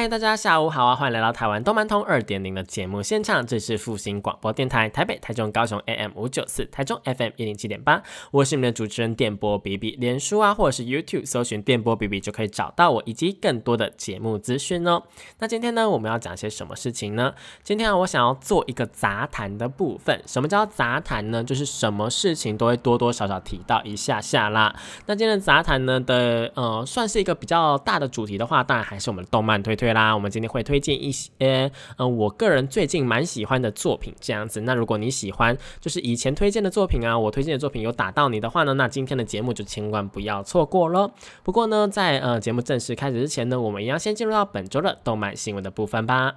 嗨，大家下午好啊！欢迎来到台湾动漫通二点零的节目现场，这是复兴广播电台台北、台中、高雄 AM 五九四，台中 FM 一零七点八。我是你们的主持人电波 B B，脸书啊或者是 YouTube 搜寻电波 B B 就可以找到我，以及更多的节目资讯哦。那今天呢，我们要讲些什么事情呢？今天啊，我想要做一个杂谈的部分。什么叫杂谈呢？就是什么事情都会多多少少提到一下下啦。那今天的杂谈呢的呃，算是一个比较大的主题的话，当然还是我们的动漫推推。对啦，我们今天会推荐一些，嗯，我个人最近蛮喜欢的作品，这样子。那如果你喜欢，就是以前推荐的作品啊，我推荐的作品有打到你的话呢，那今天的节目就千万不要错过喽。不过呢，在呃节目正式开始之前呢，我们一样先进入到本周的动漫新闻的部分吧。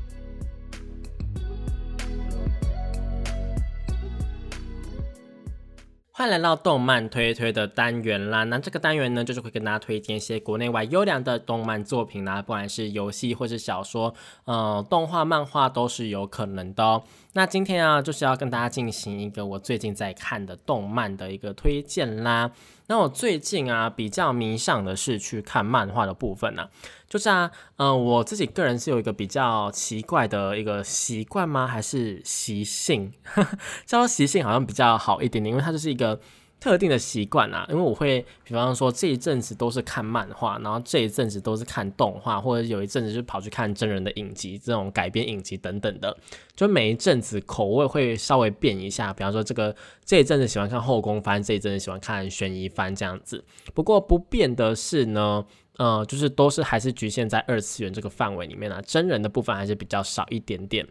欢迎来到动漫推推的单元啦！那这个单元呢，就是会跟大家推荐一些国内外优良的动漫作品啦，不管是游戏或是小说，呃，动画、漫画都是有可能的哦。那今天啊，就是要跟大家进行一个我最近在看的动漫的一个推荐啦。那我最近啊，比较迷上的是去看漫画的部分呢。就是啊，嗯，我自己个人是有一个比较奇怪的一个习惯吗？还是习性？叫做习性好像比较好一点点，因为它就是一个。特定的习惯啊，因为我会，比方说这一阵子都是看漫画，然后这一阵子都是看动画，或者有一阵子就跑去看真人的影集，这种改编影集等等的，就每一阵子口味会稍微变一下。比方说这个这一阵子喜欢看后宫番，这一阵子喜欢看悬疑番这样子。不过不变的是呢，呃，就是都是还是局限在二次元这个范围里面啊，真人的部分还是比较少一点点。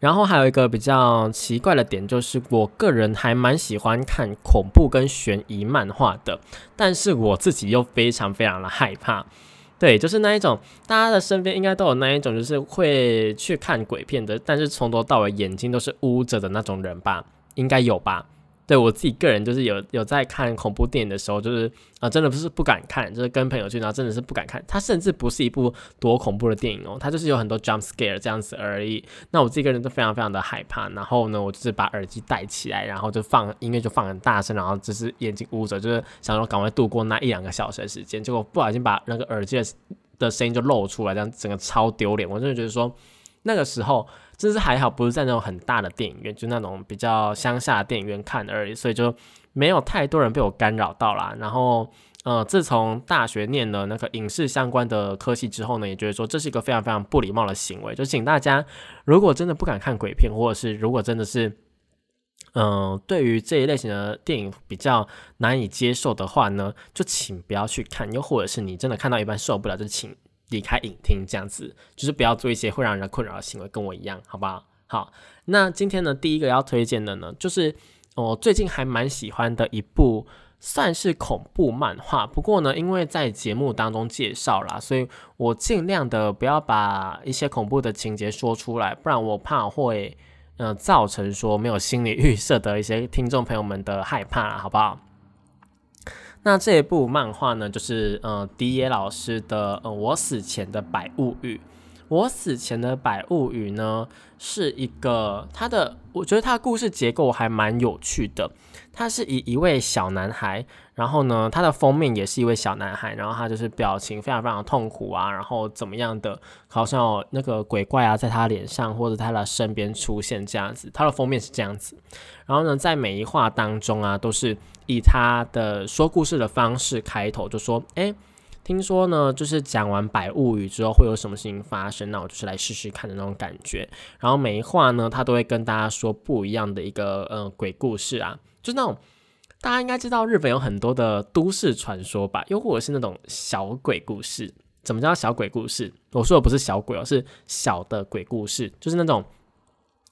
然后还有一个比较奇怪的点，就是我个人还蛮喜欢看恐怖跟悬疑漫画的，但是我自己又非常非常的害怕。对，就是那一种，大家的身边应该都有那一种，就是会去看鬼片的，但是从头到尾眼睛都是捂着的那种人吧，应该有吧。对我自己个人就是有有在看恐怖电影的时候，就是啊，真的不是不敢看，就是跟朋友去，然后真的是不敢看。它甚至不是一部多恐怖的电影哦，它就是有很多 jump scare 这样子而已。那我自己个人都非常非常的害怕。然后呢，我就是把耳机戴起来，然后就放音乐，就放很大声，然后就是眼睛捂着，就是想说赶快度过那一两个小时的时间。结果不小心把那个耳机的声音就露出来，这样整个超丢脸。我真的觉得说那个时候。真是还好，不是在那种很大的电影院，就那种比较乡下的电影院看而已，所以就没有太多人被我干扰到啦。然后，呃，自从大学念了那个影视相关的科系之后呢，也觉得说这是一个非常非常不礼貌的行为。就请大家，如果真的不敢看鬼片，或者是如果真的是，嗯，对于这一类型的电影比较难以接受的话呢，就请不要去看。又或者是你真的看到一半受不了，就请。离开影厅这样子，就是不要做一些会让人困扰的行为，跟我一样，好不好？好，那今天呢，第一个要推荐的呢，就是我最近还蛮喜欢的一部，算是恐怖漫画。不过呢，因为在节目当中介绍啦，所以我尽量的不要把一些恐怖的情节说出来，不然我怕会嗯造成说没有心理预设的一些听众朋友们的害怕，好不好？那这一部漫画呢，就是呃，迪野老师的呃，我死前的百物语。我死前的百物语呢，是一个他的，我觉得他的故事结构还蛮有趣的。他是以一位小男孩，然后呢，他的封面也是一位小男孩，然后他就是表情非常非常痛苦啊，然后怎么样的，好像有那个鬼怪啊，在他脸上或者他的身边出现这样子。他的封面是这样子，然后呢，在每一话当中啊，都是以他的说故事的方式开头，就说：“哎，听说呢，就是讲完百物语之后会有什么事情发生，那我就是来试试看的那种感觉。”然后每一话呢，他都会跟大家说不一样的一个呃鬼故事啊。就那种，大家应该知道日本有很多的都市传说吧，又或者是那种小鬼故事。怎么叫小鬼故事？我说的不是小鬼哦，是小的鬼故事，就是那种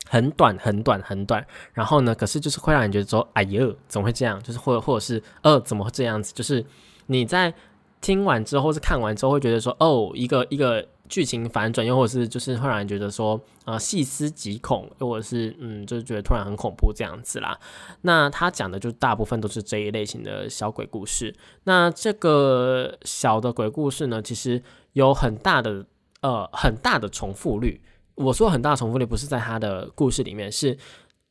很短很短很短，然后呢，可是就是会让你觉得说，哎呦，怎么会这样？就是或或者是呃，怎么会这样子？就是你在听完之后，是看完之后，会觉得说，哦，一个一个剧情反转，又或者是就是会让人觉得说，呃，细思极恐，又或者是嗯，就是觉得突然很恐怖这样子啦。那他讲的就大部分都是这一类型的小鬼故事。那这个小的鬼故事呢，其实有很大的呃很大的重复率。我说很大重复率不是在他的故事里面，是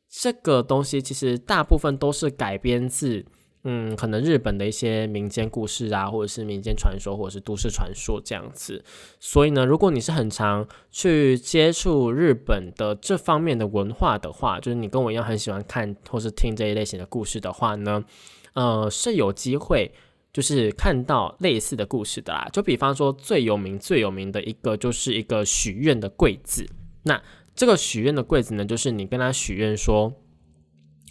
这个东西其实大部分都是改编自嗯，可能日本的一些民间故事啊，或者是民间传说，或者是都市传说这样子。所以呢，如果你是很常去接触日本的这方面的文化的话，就是你跟我一样很喜欢看或是听这一类型的故事的话呢，呃，是有机会就是看到类似的故事的啦。就比方说最有名最有名的一个就是一个许愿的柜子。那这个许愿的柜子呢，就是你跟他许愿说，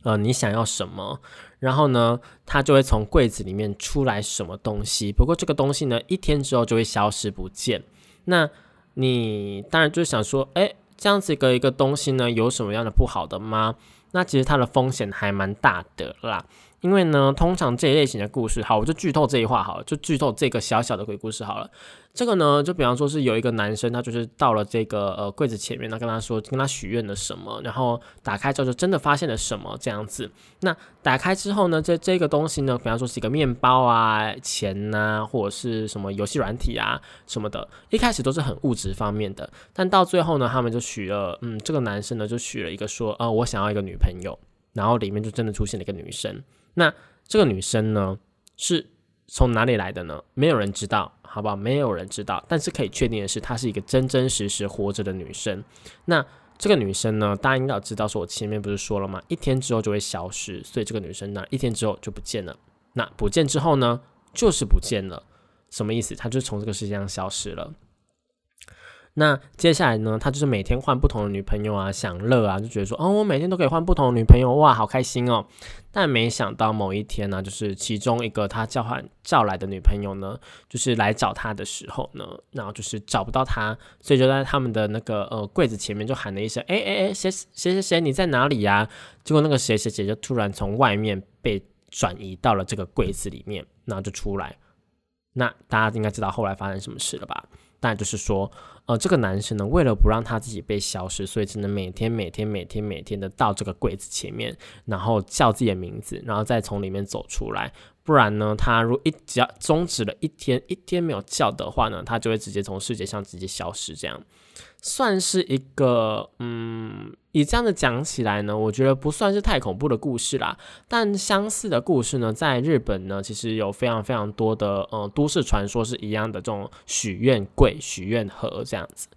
呃，你想要什么，然后呢，他就会从柜子里面出来什么东西。不过这个东西呢，一天之后就会消失不见。那你当然就想说，哎，这样子一个一个东西呢，有什么样的不好的吗？那其实它的风险还蛮大的啦。因为呢，通常这一类型的故事，好，我就剧透这一话好了，就剧透这个小小的鬼故事好了。这个呢，就比方说是有一个男生，他就是到了这个呃柜子前面，他跟他说，跟他许愿了什么，然后打开之后就真的发现了什么这样子。那打开之后呢，这这个东西呢，比方说是一个面包啊、钱呐，或者是什么游戏软体啊什么的，一开始都是很物质方面的，但到最后呢，他们就许了，嗯，这个男生呢就许了一个说，呃，我想要一个女朋友，然后里面就真的出现了一个女生。那这个女生呢，是从哪里来的呢？没有人知道，好不好？没有人知道。但是可以确定的是，她是一个真真实实活着的女生。那这个女生呢，大家应该知道，说我前面不是说了吗？一天之后就会消失，所以这个女生呢，一天之后就不见了。那不见之后呢，就是不见了。什么意思？她就从这个世界上消失了。那接下来呢？他就是每天换不同的女朋友啊，享乐啊，就觉得说，哦，我每天都可以换不同的女朋友，哇，好开心哦。但没想到某一天呢，就是其中一个他叫唤叫来的女朋友呢，就是来找他的时候呢，然后就是找不到他，所以就在他们的那个呃柜子前面就喊了一声，哎哎哎，谁谁谁谁你在哪里呀？结果那个谁谁谁就突然从外面被转移到了这个柜子里面，然后就出来。那大家应该知道后来发生什么事了吧？但就是说，呃，这个男生呢，为了不让他自己被消失，所以只能每天、每天、每天、每天的到这个柜子前面，然后叫自己的名字，然后再从里面走出来。不然呢，他如果一只要终止了一天，一天没有叫的话呢，他就会直接从世界上直接消失，这样。算是一个，嗯，以这样的讲起来呢，我觉得不算是太恐怖的故事啦。但相似的故事呢，在日本呢，其实有非常非常多的，呃，都市传说是一样的这种许愿柜、许愿盒这样子。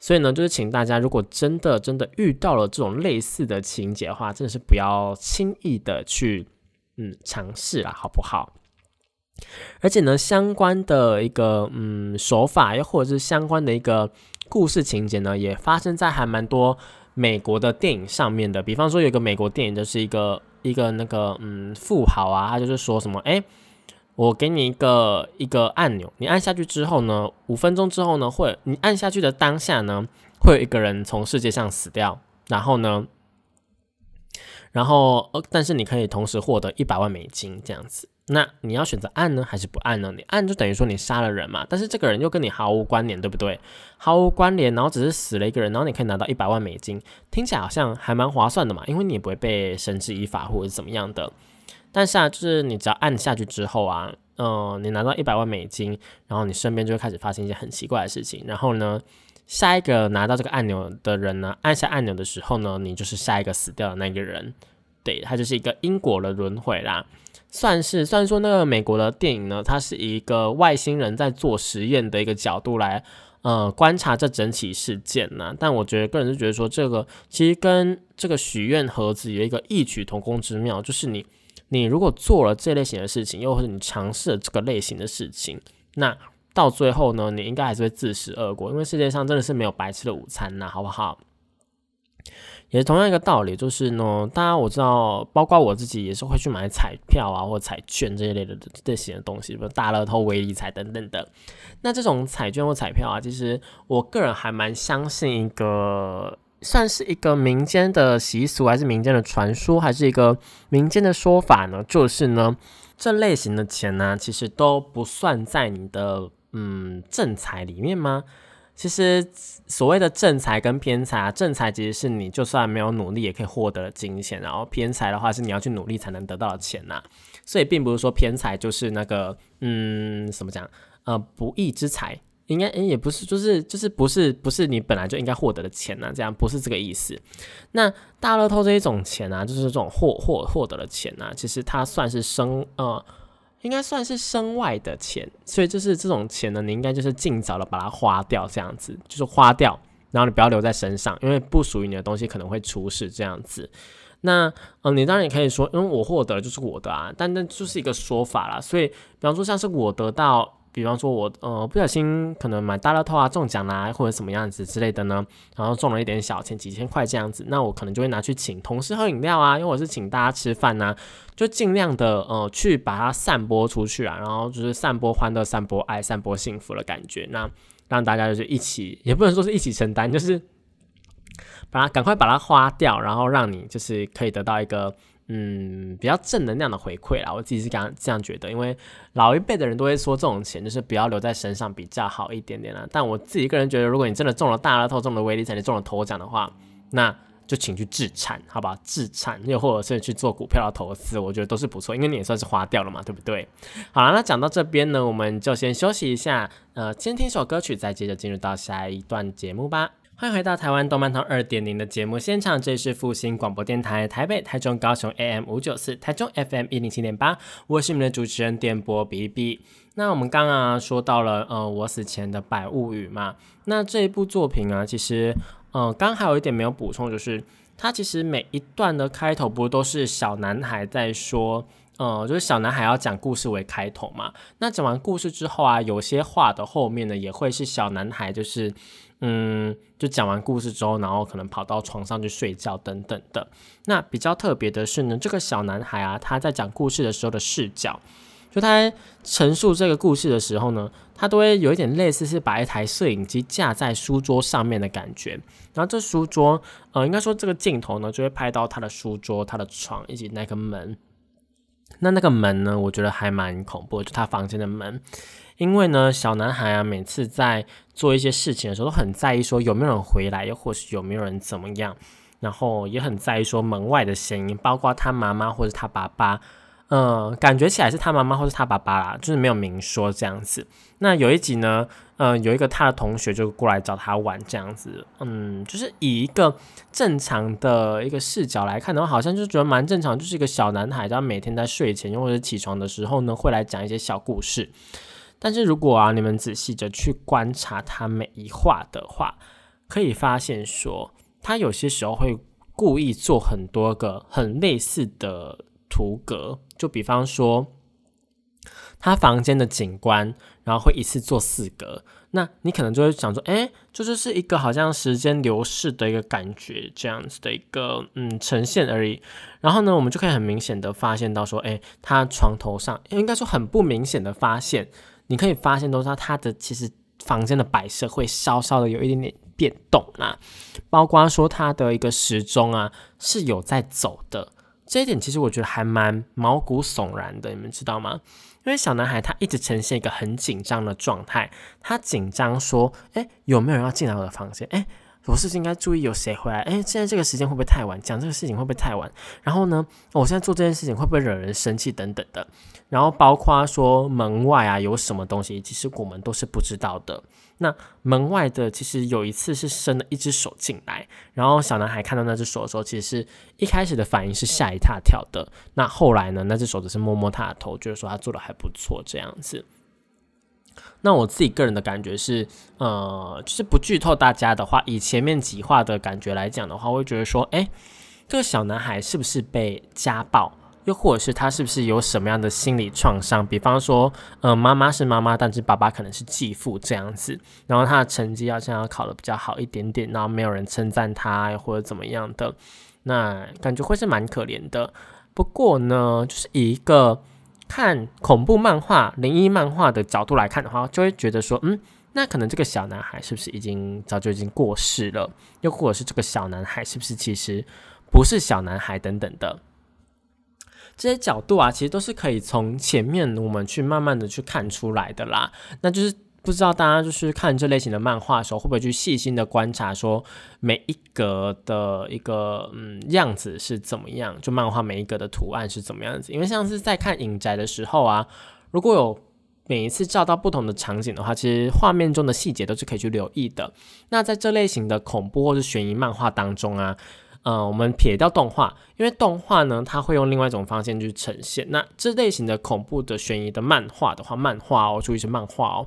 所以呢，就是请大家，如果真的真的遇到了这种类似的情节的话，真的是不要轻易的去，嗯，尝试啦，好不好？而且呢，相关的一个，嗯，手法又或者是相关的一个。故事情节呢，也发生在还蛮多美国的电影上面的。比方说，有一个美国电影，就是一个一个那个嗯富豪啊，他就是说什么，哎，我给你一个一个按钮，你按下去之后呢，五分钟之后呢，会你按下去的当下呢，会有一个人从世界上死掉，然后呢，然后呃，但是你可以同时获得一百万美金这样子。那你要选择按呢，还是不按呢？你按就等于说你杀了人嘛，但是这个人又跟你毫无关联，对不对？毫无关联，然后只是死了一个人，然后你可以拿到一百万美金，听起来好像还蛮划算的嘛，因为你也不会被绳之以法或者怎么样的。但是啊，就是你只要按下去之后啊，嗯，你拿到一百万美金，然后你身边就会开始发生一些很奇怪的事情。然后呢，下一个拿到这个按钮的人呢，按下按钮的时候呢，你就是下一个死掉的那个人。对，它就是一个因果的轮回啦。算是，虽然说那个美国的电影呢，它是一个外星人在做实验的一个角度来，呃，观察这整起事件呢。但我觉得个人是觉得说，这个其实跟这个许愿盒子有一个异曲同工之妙，就是你，你如果做了这类型的事情，又或者你尝试了这个类型的事情，那到最后呢，你应该还是会自食恶果，因为世界上真的是没有白吃的午餐呐，好不好？也是同样一个道理，就是呢，大家我知道，包括我自己也是会去买彩票啊，或彩券这一类的这些东西，比如大乐透、威力彩等等的。那这种彩券或彩票啊，其实我个人还蛮相信一个算是一个民间的习俗，还是民间的传说，还是一个民间的说法呢？就是呢，这类型的钱呢，其实都不算在你的嗯正财里面吗？其实所谓的正财跟偏财啊，正财其实是你就算没有努力也可以获得的金钱，然后偏财的话是你要去努力才能得到的钱呐。所以并不是说偏财就是那个嗯，怎么讲？呃，不义之财。应该也不是，就是就是不是不是你本来就应该获得的钱呐，这样不是这个意思。那大乐透这一种钱啊，就是这种获获获得的钱呐，其实它算是生呃，应该算是身外的钱，所以就是这种钱呢，你应该就是尽早的把它花掉，这样子就是花掉，然后你不要留在身上，因为不属于你的东西可能会出事这样子。那嗯，你当然也可以说，因为我获得就是我的啊，但那就是一个说法啦。所以，比方说像是我得到。比方说，我呃不小心可能买大乐透啊中奖啦，或者什么样子之类的呢，然后中了一点小钱，几千块这样子，那我可能就会拿去请同事喝饮料啊，因为我是请大家吃饭呐，就尽量的呃去把它散播出去啊，然后就是散播欢乐、散播爱、散播幸福的感觉，那让大家就是一起，也不能说是一起承担，就是把它赶快把它花掉，然后让你就是可以得到一个。嗯，比较正能量的回馈啦，我自己是这样这样觉得，因为老一辈的人都会说这种钱就是不要留在身上比较好一点点啦。但我自己个人觉得，如果你真的中了大乐透，中了威力彩，你中了头奖的话，那就请去自产，好吧？自产又或者是去做股票的投资，我觉得都是不错，因为你也算是花掉了嘛，对不对？好了，那讲到这边呢，我们就先休息一下，呃，先听首歌曲，再接着进入到下一段节目吧。欢迎回到台湾动漫通二点零的节目现场，这里是复兴广播电台台北、台中、高雄 AM 五九四，台中 FM 一零七点八，我是你们的主持人电波 B B。那我们刚刚说到了，呃，我死前的百物语嘛，那这一部作品啊，其实，呃，刚还有一点没有补充，就是它其实每一段的开头不都是小男孩在说，呃，就是小男孩要讲故事为开头嘛，那讲完故事之后啊，有些话的后面呢，也会是小男孩就是。嗯，就讲完故事之后，然后可能跑到床上去睡觉等等的。那比较特别的是呢，这个小男孩啊，他在讲故事的时候的视角，就他陈述这个故事的时候呢，他都会有一点类似是把一台摄影机架在书桌上面的感觉。然后这书桌，呃，应该说这个镜头呢，就会拍到他的书桌、他的床以及那个门。那那个门呢，我觉得还蛮恐怖，就他房间的门。因为呢，小男孩啊，每次在做一些事情的时候，都很在意说有没有人回来，又或是有没有人怎么样，然后也很在意说门外的声音，包括他妈妈或者他爸爸，嗯，感觉起来是他妈妈或是他爸爸啦，就是没有明说这样子。那有一集呢，嗯，有一个他的同学就过来找他玩这样子，嗯，就是以一个正常的一个视角来看的话，好像就觉得蛮正常，就是一个小男孩，他每天在睡前或者起床的时候呢，会来讲一些小故事。但是如果啊，你们仔细的去观察他每一画的话，可以发现说，他有些时候会故意做很多个很类似的图格，就比方说，他房间的景观，然后会一次做四格，那你可能就会想说，哎，这就是一个好像时间流逝的一个感觉，这样子的一个嗯呈现而已。然后呢，我们就可以很明显的发现到说，哎，他床头上应该说很不明显的发现。你可以发现，都是他的其实房间的摆设会稍稍的有一点点变动啦，包括说他的一个时钟啊是有在走的，这一点其实我觉得还蛮毛骨悚然的，你们知道吗？因为小男孩他一直呈现一个很紧张的状态，他紧张说，哎，有没有人要进来我的房间？哎。我是不是应该注意有谁回来？哎，现在这个时间会不会太晚？讲这个事情会不会太晚？然后呢，我现在做这件事情会不会惹人生气？等等的。然后包括说门外啊有什么东西，其实我们都是不知道的。那门外的其实有一次是伸了一只手进来，然后小男孩看到那只手的时候，其实是一开始的反应是吓一大跳的。那后来呢，那只手只是摸摸他的头，就是说他做的还不错这样子。那我自己个人的感觉是，呃，就是不剧透大家的话，以前面几话的感觉来讲的话，我会觉得说，哎，这个小男孩是不是被家暴，又或者是他是不是有什么样的心理创伤？比方说，呃，妈妈是妈妈，但是爸爸可能是继父这样子，然后他的成绩好像要考的比较好一点点，然后没有人称赞他，或者怎么样的，那感觉会是蛮可怜的。不过呢，就是以一个。看恐怖漫画、灵异漫画的角度来看的话，就会觉得说，嗯，那可能这个小男孩是不是已经早就已经过世了？又或者是这个小男孩是不是其实不是小男孩等等的？这些角度啊，其实都是可以从前面我们去慢慢的去看出来的啦。那就是不知道大家就是看这类型的漫画的时候，会不会去细心的观察，说每一格的一个嗯样子是怎么样？就漫画每一格的图案是怎么样子？因为像是在看影宅的时候啊，如果有每一次照到不同的场景的话，其实画面中的细节都是可以去留意的。那在这类型的恐怖或是悬疑漫画当中啊。呃，我们撇掉动画，因为动画呢，它会用另外一种方式去呈现。那这类型的恐怖的悬疑的漫画的话，漫画哦，注意是漫画哦，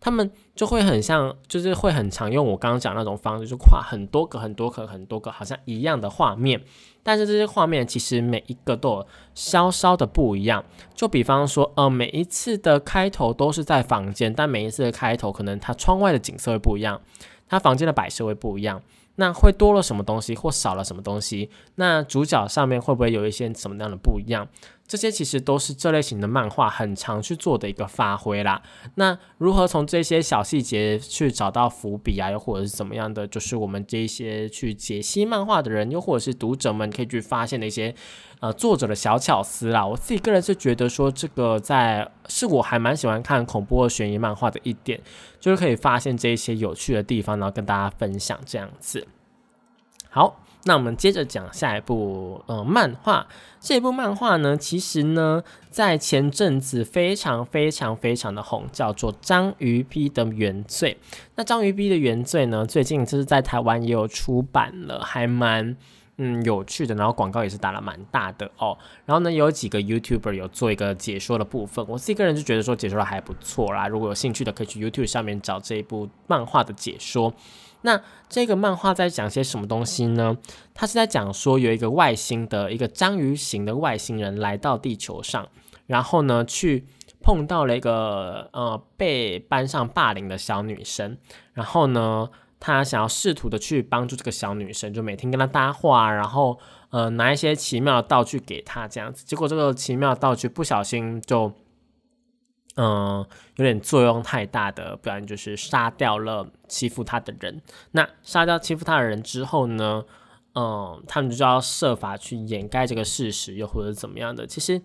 他们就会很像，就是会很常用我刚刚讲那种方式，就画很多个、很多个、很多个，好像一样的画面。但是这些画面其实每一个都有稍稍的不一样。就比方说，呃，每一次的开头都是在房间，但每一次的开头可能它窗外的景色会不一样，它房间的摆设会不一样。那会多了什么东西，或少了什么东西？那主角上面会不会有一些什么样的不一样？这些其实都是这类型的漫画很常去做的一个发挥啦。那如何从这些小细节去找到伏笔啊，又或者是怎么样的？就是我们这些去解析漫画的人，又或者是读者们可以去发现的一些呃作者的小巧思啦。我自己个人是觉得说，这个在是我还蛮喜欢看恐怖悬疑漫画的一点，就是可以发现这一些有趣的地方，然后跟大家分享这样子。好。那我们接着讲下一部呃漫画，这部漫画呢，其实呢，在前阵子非常非常非常的红，叫做《章鱼批的原罪》。那《章鱼批的原罪》呢，最近就是在台湾也有出版了，还蛮嗯有趣的，然后广告也是打了蛮大的哦。然后呢，有几个 YouTuber 有做一个解说的部分，我自己个人就觉得说解说的还不错啦。如果有兴趣的，可以去 YouTube 上面找这一部漫画的解说。那这个漫画在讲些什么东西呢？它是在讲说有一个外星的一个章鱼型的外星人来到地球上，然后呢去碰到了一个呃被班上霸凌的小女生，然后呢他想要试图的去帮助这个小女生，就每天跟她搭话，然后呃拿一些奇妙的道具给她这样子，结果这个奇妙的道具不小心就。嗯，有点作用太大的，不然就是杀掉了欺负他的人。那杀掉欺负他的人之后呢？嗯，他们就要设法去掩盖这个事实，又或者怎么样的。其实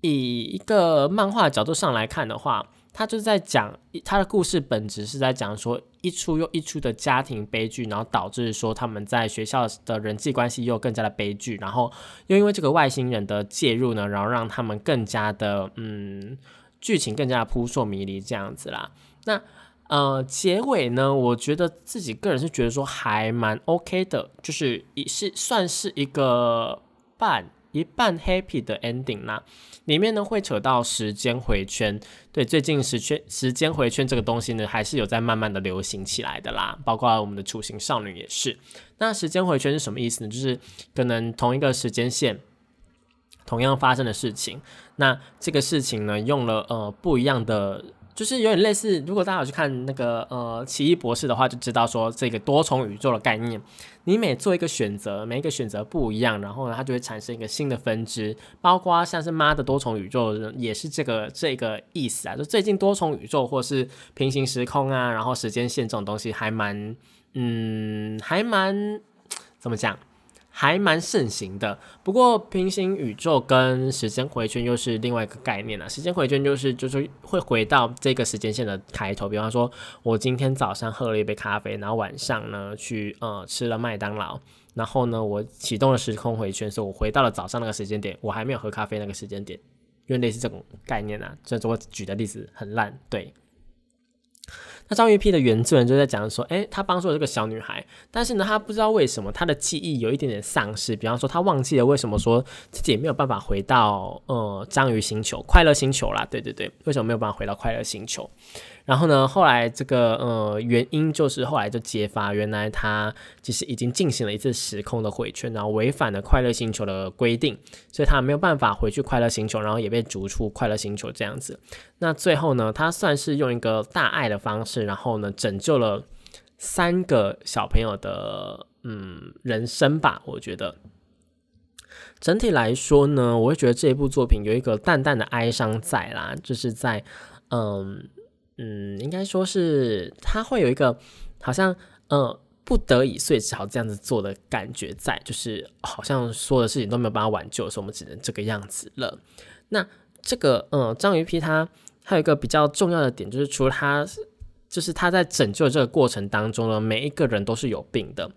以一个漫画角度上来看的话，他就是在讲他的故事本质是在讲说一出又一出的家庭悲剧，然后导致说他们在学校的人际关系又更加的悲剧，然后又因为这个外星人的介入呢，然后让他们更加的嗯。剧情更加扑朔迷离这样子啦，那呃结尾呢，我觉得自己个人是觉得说还蛮 OK 的，就是也是算是一个半一半 happy 的 ending 啦。里面呢会扯到时间回圈，对，最近时圈时间回圈这个东西呢，还是有在慢慢的流行起来的啦，包括我们的雏形少女也是。那时间回圈是什么意思呢？就是可能同一个时间线。同样发生的事情，那这个事情呢，用了呃不一样的，就是有点类似。如果大家有去看那个呃奇异博士的话，就知道说这个多重宇宙的概念，你每做一个选择，每一个选择不一样，然后呢，它就会产生一个新的分支。包括像是妈的多重宇宙，也是这个这个意思啊。就最近多重宇宙或是平行时空啊，然后时间线这种东西，还蛮嗯，还蛮怎么讲？还蛮盛行的，不过平行宇宙跟时间回圈又是另外一个概念了。时间回圈就是就是会回到这个时间线的开头，比方说我今天早上喝了一杯咖啡，然后晚上呢去呃吃了麦当劳，然后呢我启动了时空回圈，所以我回到了早上那个时间点，我还没有喝咖啡那个时间点，因为类似这种概念啊。这我举的例子很烂，对。那章鱼 P 的原作人就在讲说，诶，他帮助了这个小女孩，但是呢，他不知道为什么他的记忆有一点点丧失，比方说他忘记了为什么说自己也没有办法回到呃章鱼星球、快乐星球啦，对对对，为什么没有办法回到快乐星球？然后呢，后来这个呃原因就是后来就揭发，原来他其实已经进行了一次时空的回圈，然后违反了快乐星球的规定，所以他没有办法回去快乐星球，然后也被逐出快乐星球这样子。那最后呢，他算是用一个大爱的方式，然后呢拯救了三个小朋友的嗯人生吧。我觉得整体来说呢，我会觉得这一部作品有一个淡淡的哀伤在啦，就是在嗯。嗯，应该说是他会有一个好像呃不得已，所以只好这样子做的感觉在，就是好像所有的事情都没有办法挽救，所以我们只能这个样子了。那这个嗯，章鱼皮他还有一个比较重要的点，就是除了他，就是他在拯救这个过程当中呢，每一个人都是有病的，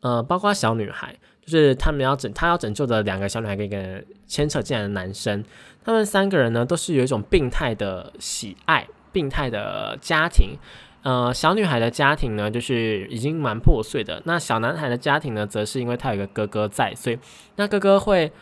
呃，包括小女孩，就是他们要拯他要拯救的两个小女孩跟一个牵扯进来的男生，他们三个人呢都是有一种病态的喜爱。病态的家庭，呃，小女孩的家庭呢，就是已经蛮破碎的。那小男孩的家庭呢，则是因为他有一个哥哥在，所以那哥哥会，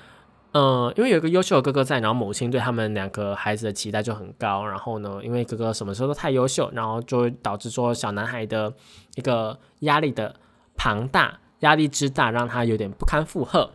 呃，因为有一个优秀的哥哥在，然后母亲对他们两个孩子的期待就很高。然后呢，因为哥哥什么时候都太优秀，然后就会导致说小男孩的一个压力的庞大，压力之大，让他有点不堪负荷。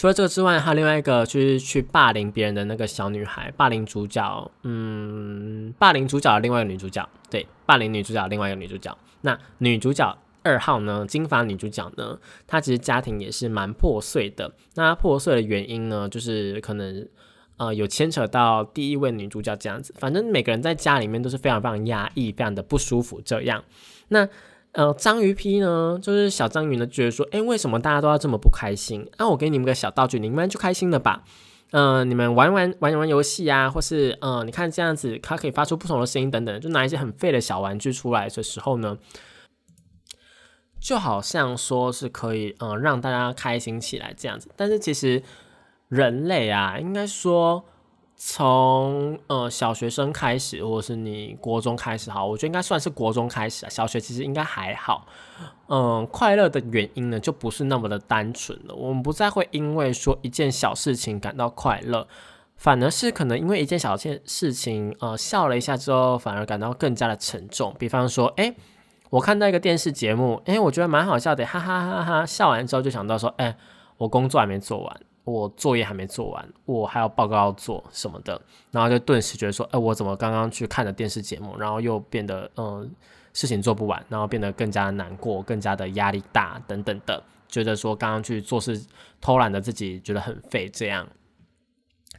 除了这个之外，还有另外一个就是去霸凌别人的那个小女孩，霸凌主角，嗯，霸凌主角的另外一个女主角，对，霸凌女主角的另外一个女主角。那女主角二号呢，金发女主角呢，她其实家庭也是蛮破碎的。那破碎的原因呢，就是可能呃有牵扯到第一位女主角这样子。反正每个人在家里面都是非常非常压抑，非常的不舒服这样。那呃，章鱼批呢，就是小章鱼呢，觉得说，哎，为什么大家都要这么不开心？那我给你们个小道具，你们就开心了吧？嗯，你们玩玩玩玩游戏啊，或是嗯，你看这样子，它可以发出不同的声音等等，就拿一些很废的小玩具出来的时候呢，就好像说是可以嗯让大家开心起来这样子。但是其实人类啊，应该说。从呃小学生开始，或者是你国中开始，好，我觉得应该算是国中开始啊。小学其实应该还好，嗯，快乐的原因呢就不是那么的单纯了。我们不再会因为说一件小事情感到快乐，反而是可能因为一件小件事情，呃，笑了一下之后，反而感到更加的沉重。比方说，哎，我看到一个电视节目，哎，我觉得蛮好笑的，哈哈哈哈，笑完之后就想到说，哎，我工作还没做完。我作业还没做完，我还有报告要做什么的，然后就顿时觉得说，哎，我怎么刚刚去看的电视节目，然后又变得嗯事情做不完，然后变得更加难过，更加的压力大等等的，觉得说刚刚去做事偷懒的自己觉得很废。这样，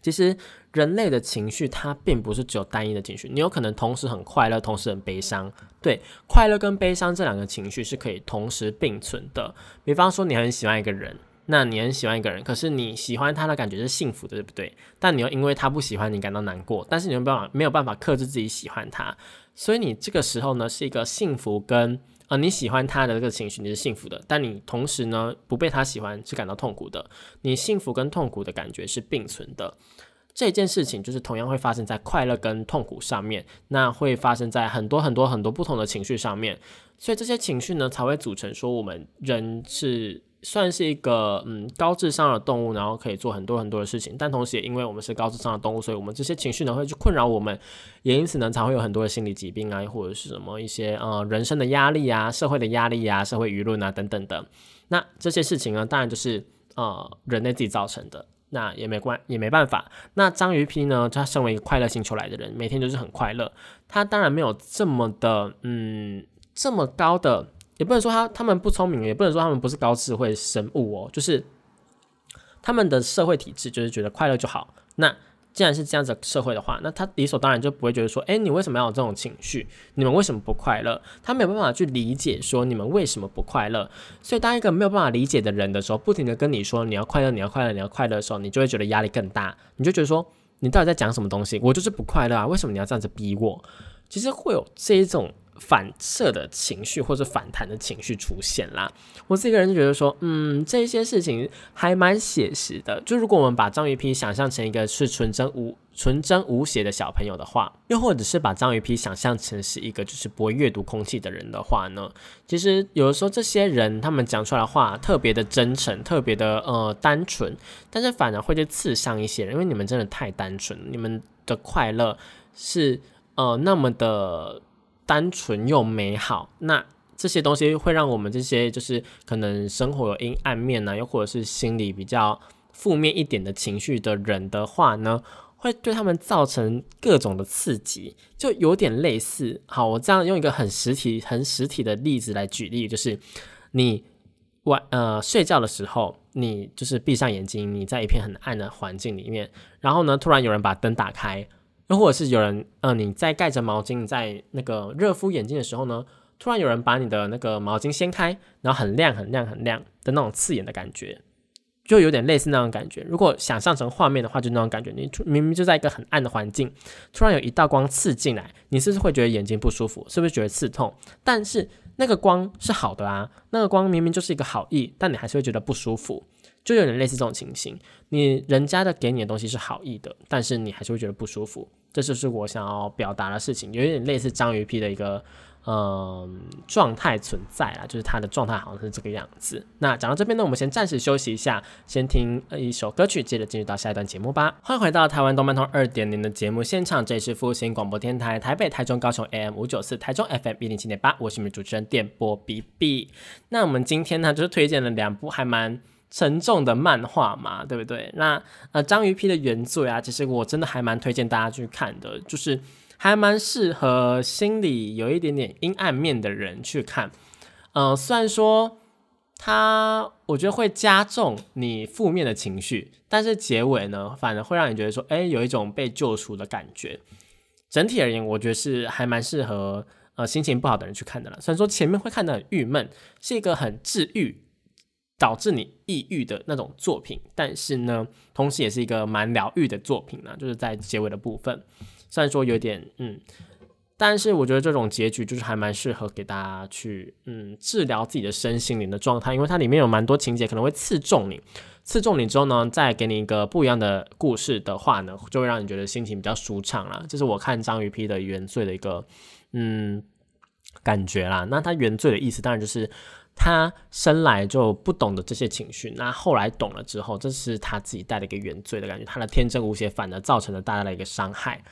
其实人类的情绪它并不是只有单一的情绪，你有可能同时很快乐，同时很悲伤。对，快乐跟悲伤这两个情绪是可以同时并存的。比方说，你很喜欢一个人。那你很喜欢一个人，可是你喜欢他的感觉是幸福的，对不对？但你又因为他不喜欢你感到难过，但是你没办法没有办法克制自己喜欢他，所以你这个时候呢是一个幸福跟呃你喜欢他的这个情绪你是幸福的，但你同时呢不被他喜欢是感到痛苦的，你幸福跟痛苦的感觉是并存的。这件事情就是同样会发生在快乐跟痛苦上面，那会发生在很多很多很多不同的情绪上面，所以这些情绪呢才会组成说我们人是。算是一个嗯高智商的动物，然后可以做很多很多的事情，但同时因为我们是高智商的动物，所以我们这些情绪呢会去困扰我们，也因此呢才会有很多的心理疾病啊，或者是什么一些呃人生的压力啊、社会的压力啊、社会舆论啊等等的。那这些事情呢，当然就是呃人类自己造成的，那也没关也没办法。那章鱼批呢，他身为一个快乐星球来的人，每天都是很快乐，他当然没有这么的嗯这么高的。也不能说他他们不聪明，也不能说他们不是高智慧生物哦，就是他们的社会体制就是觉得快乐就好。那既然是这样子社会的话，那他理所当然就不会觉得说，哎，你为什么要有这种情绪？你们为什么不快乐？他没有办法去理解说你们为什么不快乐。所以当一个没有办法理解的人的时候，不停的跟你说你要快乐，你要快乐，你要快乐的时候，你就会觉得压力更大。你就觉得说，你到底在讲什么东西？我就是不快乐啊，为什么你要这样子逼我？其实会有这一种。反射的情绪或者反弹的情绪出现啦，我自己个人就觉得说，嗯，这些事情还蛮写实的。就如果我们把章鱼皮想象成一个是纯真无纯真无邪的小朋友的话，又或者是把章鱼皮想象成是一个就是不会阅读空气的人的话呢，其实有的时候这些人他们讲出来的话特别的真诚，特别的呃单纯，但是反而会去刺伤一些人，因为你们真的太单纯，你们的快乐是呃那么的。单纯又美好，那这些东西会让我们这些就是可能生活有阴暗面呢，又或者是心理比较负面一点的情绪的人的话呢，会对他们造成各种的刺激，就有点类似。好，我这样用一个很实体、很实体的例子来举例，就是你晚呃睡觉的时候，你就是闭上眼睛，你在一片很暗的环境里面，然后呢，突然有人把灯打开。又或者是有人，呃，你在盖着毛巾在那个热敷眼睛的时候呢，突然有人把你的那个毛巾掀开，然后很亮很亮很亮的那种刺眼的感觉。就有点类似那种感觉。如果想象成画面的话，就那种感觉。你明明就在一个很暗的环境，突然有一道光刺进来，你是不是会觉得眼睛不舒服？是不是觉得刺痛？但是那个光是好的啊，那个光明明就是一个好意，但你还是会觉得不舒服。就有点类似这种情形。你人家的给你的东西是好意的，但是你还是会觉得不舒服。这就是我想要表达的事情，有点类似章鱼皮的一个。嗯，状态存在啦，就是它的状态好像是这个样子。那讲到这边呢，我们先暂时休息一下，先听一首歌曲，接着进入到下一段节目吧。欢迎回到台湾动漫通二点零的节目现场，这里是复兴广播电台台北、台中、高雄 AM 五九四，台中 FM 一零七点八，我是你们主持人电波 B B。那我们今天呢，就是推荐了两部还蛮沉重的漫画嘛，对不对？那呃，章鱼批的原作啊，其实我真的还蛮推荐大家去看的，就是。还蛮适合心里有一点点阴暗面的人去看，嗯，虽然说它我觉得会加重你负面的情绪，但是结尾呢，反而会让你觉得说，哎，有一种被救赎的感觉。整体而言，我觉得是还蛮适合呃心情不好的人去看的了。虽然说前面会看得很郁闷，是一个很治愈，导致你抑郁的那种作品，但是呢，同时也是一个蛮疗愈的作品呢，就是在结尾的部分。虽然说有点嗯，但是我觉得这种结局就是还蛮适合给大家去嗯治疗自己的身心灵的状态，因为它里面有蛮多情节可能会刺中你，刺中你之后呢，再给你一个不一样的故事的话呢，就会让你觉得心情比较舒畅了。这是我看章鱼批的原罪的一个嗯感觉啦。那它原罪的意思当然就是他生来就不懂得这些情绪，那后来懂了之后，这是他自己带了一个原罪的感觉，他的天真无邪反而造成了大家的一个伤害。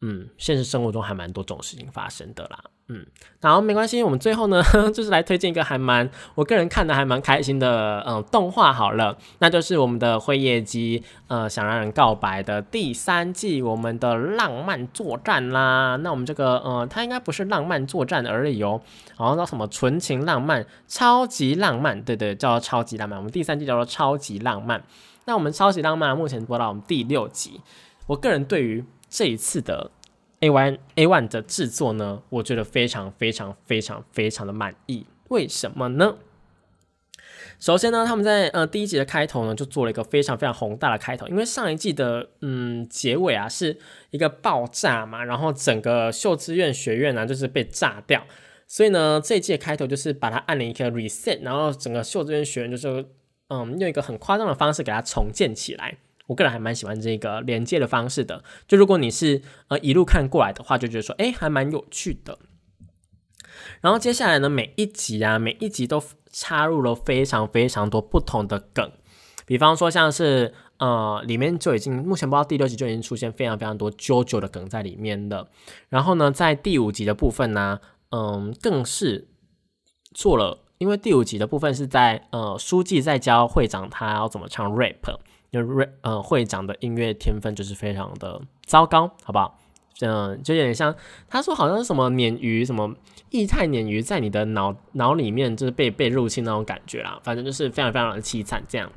嗯，现实生活中还蛮多种事情发生的啦。嗯，然后没关系，我们最后呢，就是来推荐一个还蛮我个人看的还蛮开心的嗯动画好了，那就是我们的辉夜姬呃想让人告白的第三季，我们的浪漫作战啦。那我们这个呃，它应该不是浪漫作战而已哦，好像叫什么纯情浪漫、超级浪漫，对对，叫超级浪漫。我们第三季叫做超级浪漫。那我们超级浪漫目前播到我们第六集，我个人对于。这一次的 A One A One 的制作呢，我觉得非常非常非常非常的满意。为什么呢？首先呢，他们在呃第一集的开头呢，就做了一个非常非常宏大的开头。因为上一季的嗯结尾啊，是一个爆炸嘛，然后整个秀之院学院呢就是被炸掉，所以呢这一季的开头就是把它按了一个 reset，然后整个秀之院学院就是嗯用一个很夸张的方式给它重建起来。我个人还蛮喜欢这个连接的方式的，就如果你是呃一路看过来的话，就觉得说，哎，还蛮有趣的。然后接下来呢，每一集啊，每一集都插入了非常非常多不同的梗，比方说像是呃，里面就已经目前播到第六集就已经出现非常非常多 JoJo 的梗在里面了。然后呢，在第五集的部分呢，嗯，更是做了，因为第五集的部分是在呃，书记在教会长他要怎么唱 rap。就瑞呃会长的音乐天分就是非常的糟糕，好不好？嗯，就有点像他说好像是什么鲶鱼，什么液态鲶鱼在你的脑脑里面就是被被入侵那种感觉啦，反正就是非常非常的凄惨这样。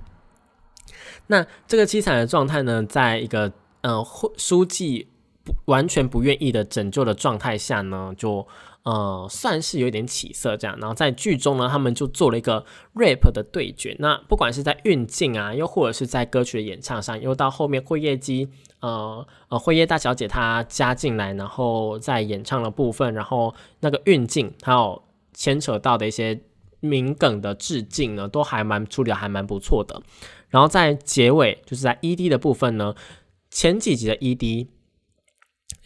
那这个凄惨的状态呢，在一个呃会书记不完全不愿意的拯救的状态下呢，就。呃，算是有点起色这样，然后在剧中呢，他们就做了一个 rap 的对决。那不管是在运镜啊，又或者是在歌曲的演唱上，又到后面辉夜姬，呃呃，辉夜大小姐她加进来，然后在演唱的部分，然后那个运镜还有牵扯到的一些名梗的致敬呢，都还蛮处理的还蛮不错的。然后在结尾，就是在 ED 的部分呢，前几集的 ED。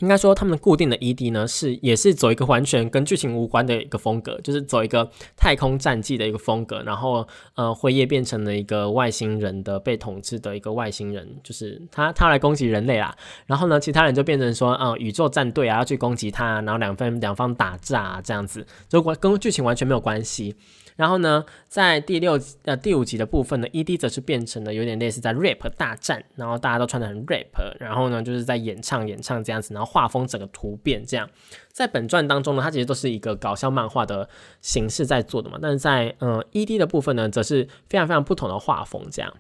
应该说，他们固定的 ED 呢，是也是走一个完全跟剧情无关的一个风格，就是走一个太空战记的一个风格。然后，呃，辉夜变成了一个外星人的被统治的一个外星人，就是他他来攻击人类啦。然后呢，其他人就变成说，嗯，宇宙战队啊要去攻击他，然后两方两方打架这样子，就跟剧情完全没有关系。然后呢，在第六呃第五集的部分呢，ED 则是变成了有点类似在 rap 大战，然后大家都穿的很 rap，然后呢就是在演唱演唱这样子，然后画风整个突变这样。在本传当中呢，它其实都是一个搞笑漫画的形式在做的嘛，但是在嗯 ED 的部分呢，则是非常非常不同的画风这样。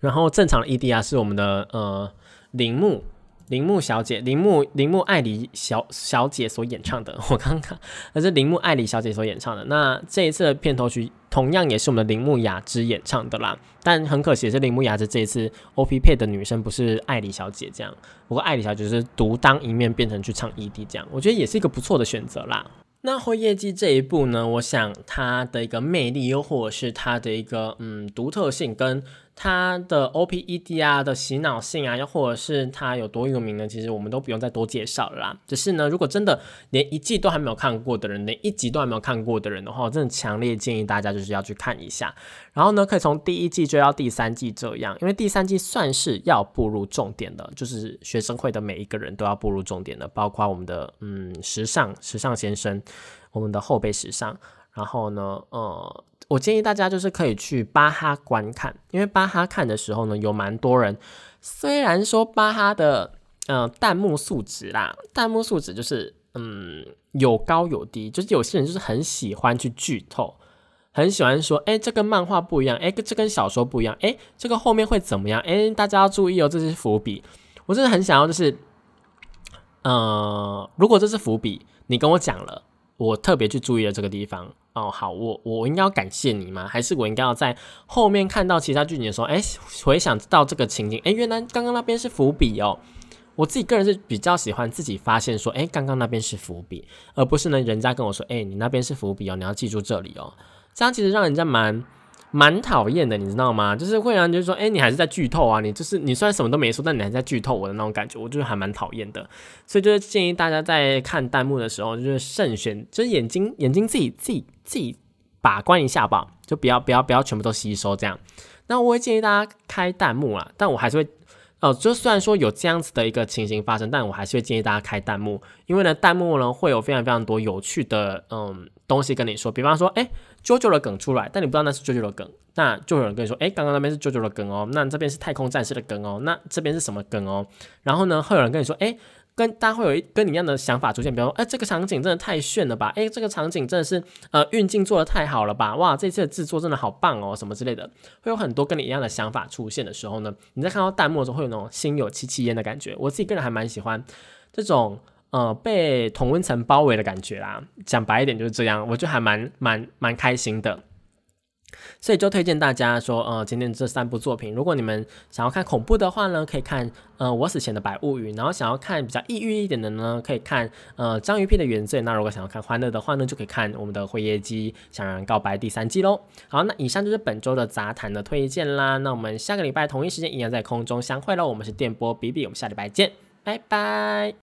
然后正常的 ED 啊是我们的呃铃木。铃木小姐，铃木铃木爱里小小姐所演唱的。我刚刚那是铃木爱里小姐所演唱的。那这一次的片头曲同样也是我们的铃木雅之演唱的啦。但很可惜是铃木雅之这一次 OP 配的女生不是爱里小姐这样。不过爱里小姐是独当一面，变成去唱 ED 这样，我觉得也是一个不错的选择啦。那辉夜姬这一部呢，我想它的一个魅力，又或者是它的一个嗯独特性跟。它的 OPED 啊的洗脑性啊，又或者是它有多有名呢？其实我们都不用再多介绍了啦。只是呢，如果真的连一季都还没有看过的人，连一集都还没有看过的人的话，我真的强烈建议大家就是要去看一下。然后呢，可以从第一季追到第三季这样，因为第三季算是要步入重点的，就是学生会的每一个人都要步入重点的，包括我们的嗯时尚时尚先生，我们的后辈时尚。然后呢，呃。我建议大家就是可以去巴哈观看，因为巴哈看的时候呢，有蛮多人。虽然说巴哈的嗯弹幕素质啦，弹幕素质就是嗯有高有低，就是有些人就是很喜欢去剧透，很喜欢说，哎，这跟漫画不一样，哎，这跟小说不一样，哎，这个后面会怎么样？哎，大家要注意哦，这是伏笔。我真的很想要，就是，呃，如果这是伏笔，你跟我讲了，我特别去注意了这个地方。哦，好，我我应该要感谢你吗？还是我应该要在后面看到其他剧情的时候，哎，回想到这个情景，哎，原来刚刚那边是伏笔哦。我自己个人是比较喜欢自己发现说，哎，刚刚那边是伏笔，而不是呢人家跟我说，哎，你那边是伏笔哦，你要记住这里哦。这样其实让人家蛮。蛮讨厌的，你知道吗？就是会让人就说，哎，你还是在剧透啊！你就是你虽然什么都没说，但你还在剧透我的那种感觉，我就是还蛮讨厌的。所以就是建议大家在看弹幕的时候，就是慎选，就是眼睛眼睛自己自己自己把关一下吧，就不要不要不要全部都吸收这样。那我会建议大家开弹幕啊，但我还是会。哦，就虽然说有这样子的一个情形发生，但我还是会建议大家开弹幕，因为呢，弹幕呢会有非常非常多有趣的嗯东西跟你说，比方说，哎，JoJo 的梗出来，但你不知道那是 JoJo 的梗，那就有人跟你说，哎，刚刚那边是 JoJo 的梗哦，那这边是太空战士的梗哦，那这边是什么梗哦？然后呢，会有人跟你说，哎。跟大家会有一跟你一样的想法出现，比如说，哎，这个场景真的太炫了吧，哎，这个场景真的是呃运镜做的太好了吧，哇，这次的制作真的好棒哦，什么之类的，会有很多跟你一样的想法出现的时候呢，你在看到弹幕的时候会有那种心有戚戚焉的感觉。我自己个人还蛮喜欢这种呃被同温层包围的感觉啦，讲白一点就是这样，我就还蛮蛮蛮开心的。所以就推荐大家说，呃，今天这三部作品，如果你们想要看恐怖的话呢，可以看呃《我死前的百物语》，然后想要看比较抑郁一点的呢，可以看呃章鱼片的原罪。那如果想要看欢乐的话呢，就可以看我们的《辉夜姬想让告白》第三季喽。好，那以上就是本周的杂谈的推荐啦。那我们下个礼拜同一时间一样在空中相会喽。我们是电波比比，我们下礼拜见，拜拜。